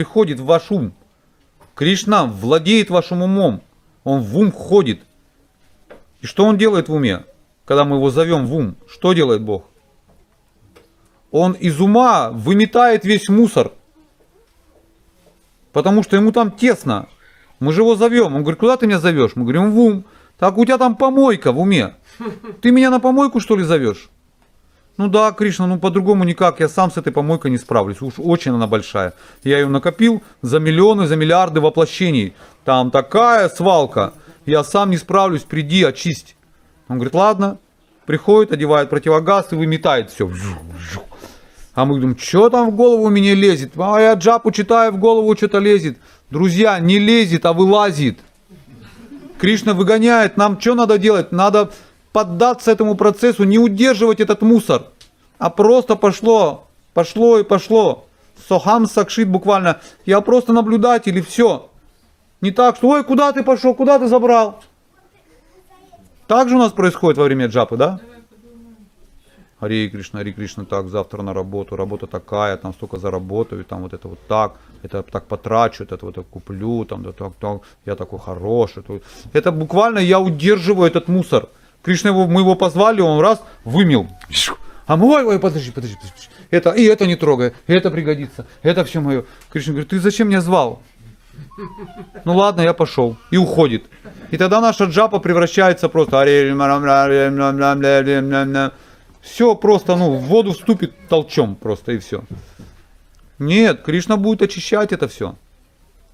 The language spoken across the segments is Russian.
приходит в ваш ум. Кришна владеет вашим умом. Он в ум входит. И что он делает в уме? Когда мы его зовем в ум, что делает Бог? Он из ума выметает весь мусор. Потому что ему там тесно. Мы же его зовем. Он говорит, куда ты меня зовешь? Мы говорим, в ум. Так у тебя там помойка в уме. Ты меня на помойку что ли зовешь? Ну да, Кришна, ну по-другому никак. Я сам с этой помойкой не справлюсь. Уж очень она большая. Я ее накопил за миллионы, за миллиарды воплощений. Там такая свалка. Я сам не справлюсь, приди, очисть. Он говорит, ладно. Приходит, одевает противогаз и выметает все. А мы говорим, что там в голову мне лезет? А я джапу читаю, в голову что-то лезет. Друзья, не лезет, а вылазит. Кришна выгоняет. Нам что надо делать? Надо поддаться этому процессу, не удерживать этот мусор, а просто пошло, пошло и пошло. Сохам сакшит буквально. Я просто наблюдатель и все. Не так, что ой, куда ты пошел, куда ты забрал. Так же у нас происходит во время джапы, да? Хари Кришна, Хари Кришна, так, завтра на работу, работа такая, там столько заработаю, там вот это вот так, это так потрачу, это вот так куплю, там, да, так, так, я такой хороший. то- Это буквально я удерживаю этот мусор. Кришна, его, мы его позвали, он раз вымел. А мы, ой, ой, подожди, подожди, подожди. Это, и это не трогай, и это пригодится, это все мое. Кришна говорит, ты зачем меня звал? Ну ладно, я пошел. И уходит. И тогда наша джапа превращается просто... Все просто, ну, в воду вступит толчом просто и все. Нет, Кришна будет очищать это все.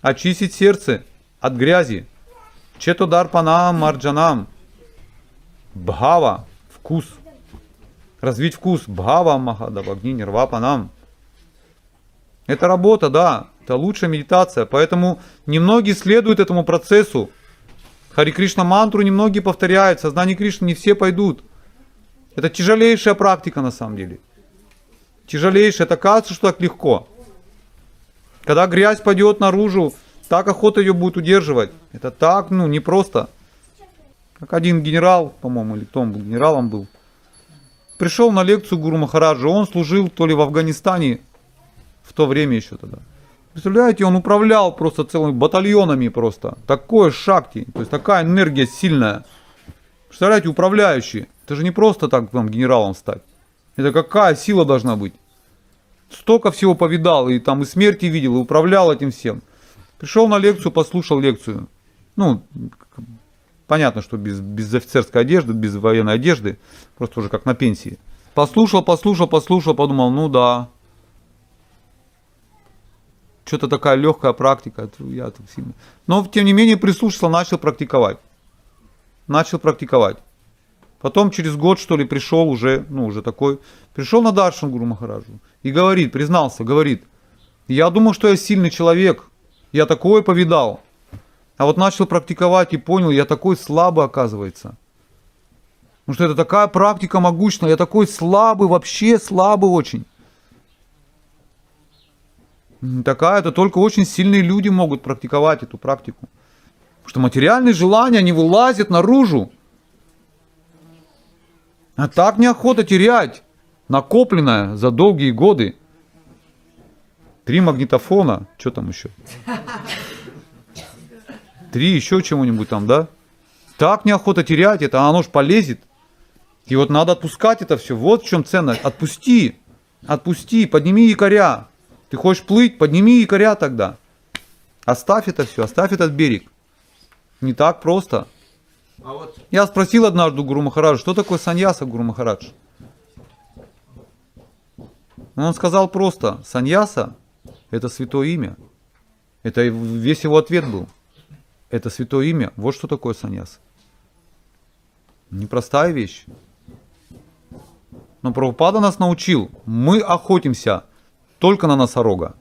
Очистить сердце от грязи. Четодар панам марджанам. Бхава, вкус. Развить вкус. Бхава махадава, огни нирва. Это работа, да. Это лучшая медитация. Поэтому немногие следуют этому процессу. Хари Кришна мантру немногие повторяют. Сознание Кришны не все пойдут. Это тяжелейшая практика на самом деле. Тяжелейшая. Это кажется, что так легко. Когда грязь пойдет наружу, так охота ее будет удерживать. Это так, ну, непросто. Как один генерал, по-моему, или кто он был, генералом был. Пришел на лекцию Гуру Махараджа. Он служил то ли в Афганистане, в то время еще тогда. Представляете, он управлял просто целыми батальонами просто. Такое шакти, то есть такая энергия сильная. Представляете, управляющий. Это же не просто так там генералом стать. Это какая сила должна быть. Столько всего повидал, и там и смерти видел, и управлял этим всем. Пришел на лекцию, послушал лекцию. Ну, понятно, что без, без офицерской одежды, без военной одежды, просто уже как на пенсии. Послушал, послушал, послушал, подумал, ну да, что-то такая легкая практика. Я тут сильно. Но тем не менее прислушался, начал практиковать. Начал практиковать. Потом через год, что ли, пришел уже, ну, уже такой, пришел на Даршан Гуру Махараджу и говорит, признался, говорит, я думал, что я сильный человек, я такое повидал. А вот начал практиковать и понял, я такой слабый, оказывается. Потому что это такая практика могущественная, я такой слабый, вообще слабый очень. Такая, это только очень сильные люди могут практиковать эту практику. Потому что материальные желания, они вылазят наружу. А так неохота терять. Накопленное за долгие годы. Три магнитофона. Что там еще? Три еще чего-нибудь там, да? Так неохота терять это, а оно ж полезет. И вот надо отпускать это все. Вот в чем ценность. Отпусти. Отпусти, подними якоря. Ты хочешь плыть, подними якоря тогда. Оставь это все, оставь этот берег. Не так просто. А вот Я спросил однажды Гуру Махараджа, что такое саньяса, Гуру Махарадж? Он сказал просто, саньяса – это святое имя. Это весь его ответ был. Это святое имя. Вот что такое саньяс. Непростая вещь. Но Прабхупада нас научил, мы охотимся только на носорога.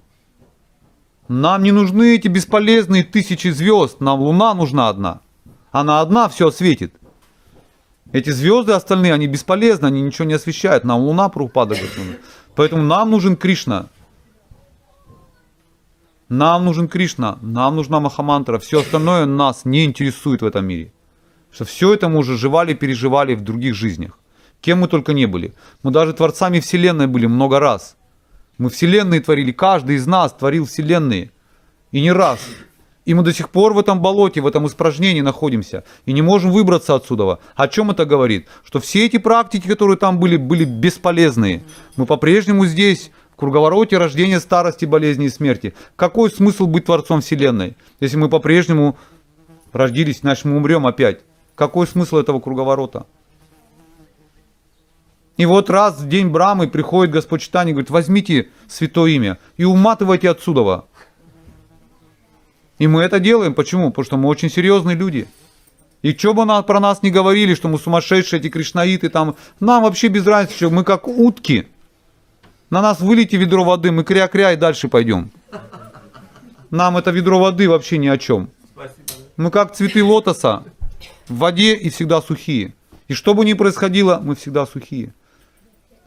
Нам не нужны эти бесполезные тысячи звезд, нам луна нужна одна. Она одна все осветит. Эти звезды остальные, они бесполезны, они ничего не освещают. Нам луна Прабхупада говорит. Поэтому нам нужен Кришна. Нам нужен Кришна, нам нужна Махамантра. Все остальное нас не интересует в этом мире. Что все это мы уже жевали, переживали в других жизнях. Кем мы только не были. Мы даже творцами Вселенной были много раз. Мы Вселенные творили, каждый из нас творил Вселенные. И не раз. И мы до сих пор в этом болоте, в этом испражнении находимся. И не можем выбраться отсюда. О чем это говорит? Что все эти практики, которые там были, были бесполезные. Мы по-прежнему здесь, круговороте рождения, старости, болезни и смерти. Какой смысл быть Творцом Вселенной, если мы по-прежнему родились, значит мы умрем опять? Какой смысл этого круговорота? И вот раз в день Брамы приходит Господь Читание и говорит, возьмите святое имя и уматывайте отсюда. И мы это делаем. Почему? Потому что мы очень серьезные люди. И что бы нам, про нас не говорили, что мы сумасшедшие, эти кришнаиты, там, нам вообще без разницы, что мы как утки. На нас вылейте ведро воды, мы кря-кря и дальше пойдем. Нам это ведро воды вообще ни о чем. Мы как цветы лотоса в воде и всегда сухие. И что бы ни происходило, мы всегда сухие.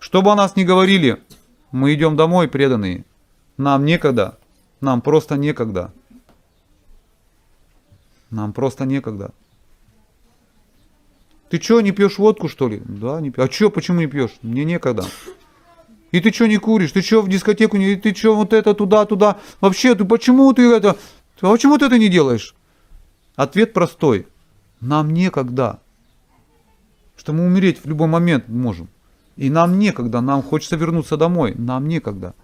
Что бы о нас ни говорили, мы идем домой преданные. Нам некогда. Нам просто некогда. Нам просто некогда. Ты что, не пьешь водку, что ли? Да, не пью. А что, почему не пьешь? Мне некогда. И ты что не куришь? Ты что в дискотеку не... Ты что вот это туда-туда? Вообще, ты почему ты это... А почему ты это не делаешь? Ответ простой. Нам некогда. Что мы умереть в любой момент можем. И нам некогда, нам хочется вернуться домой. Нам некогда.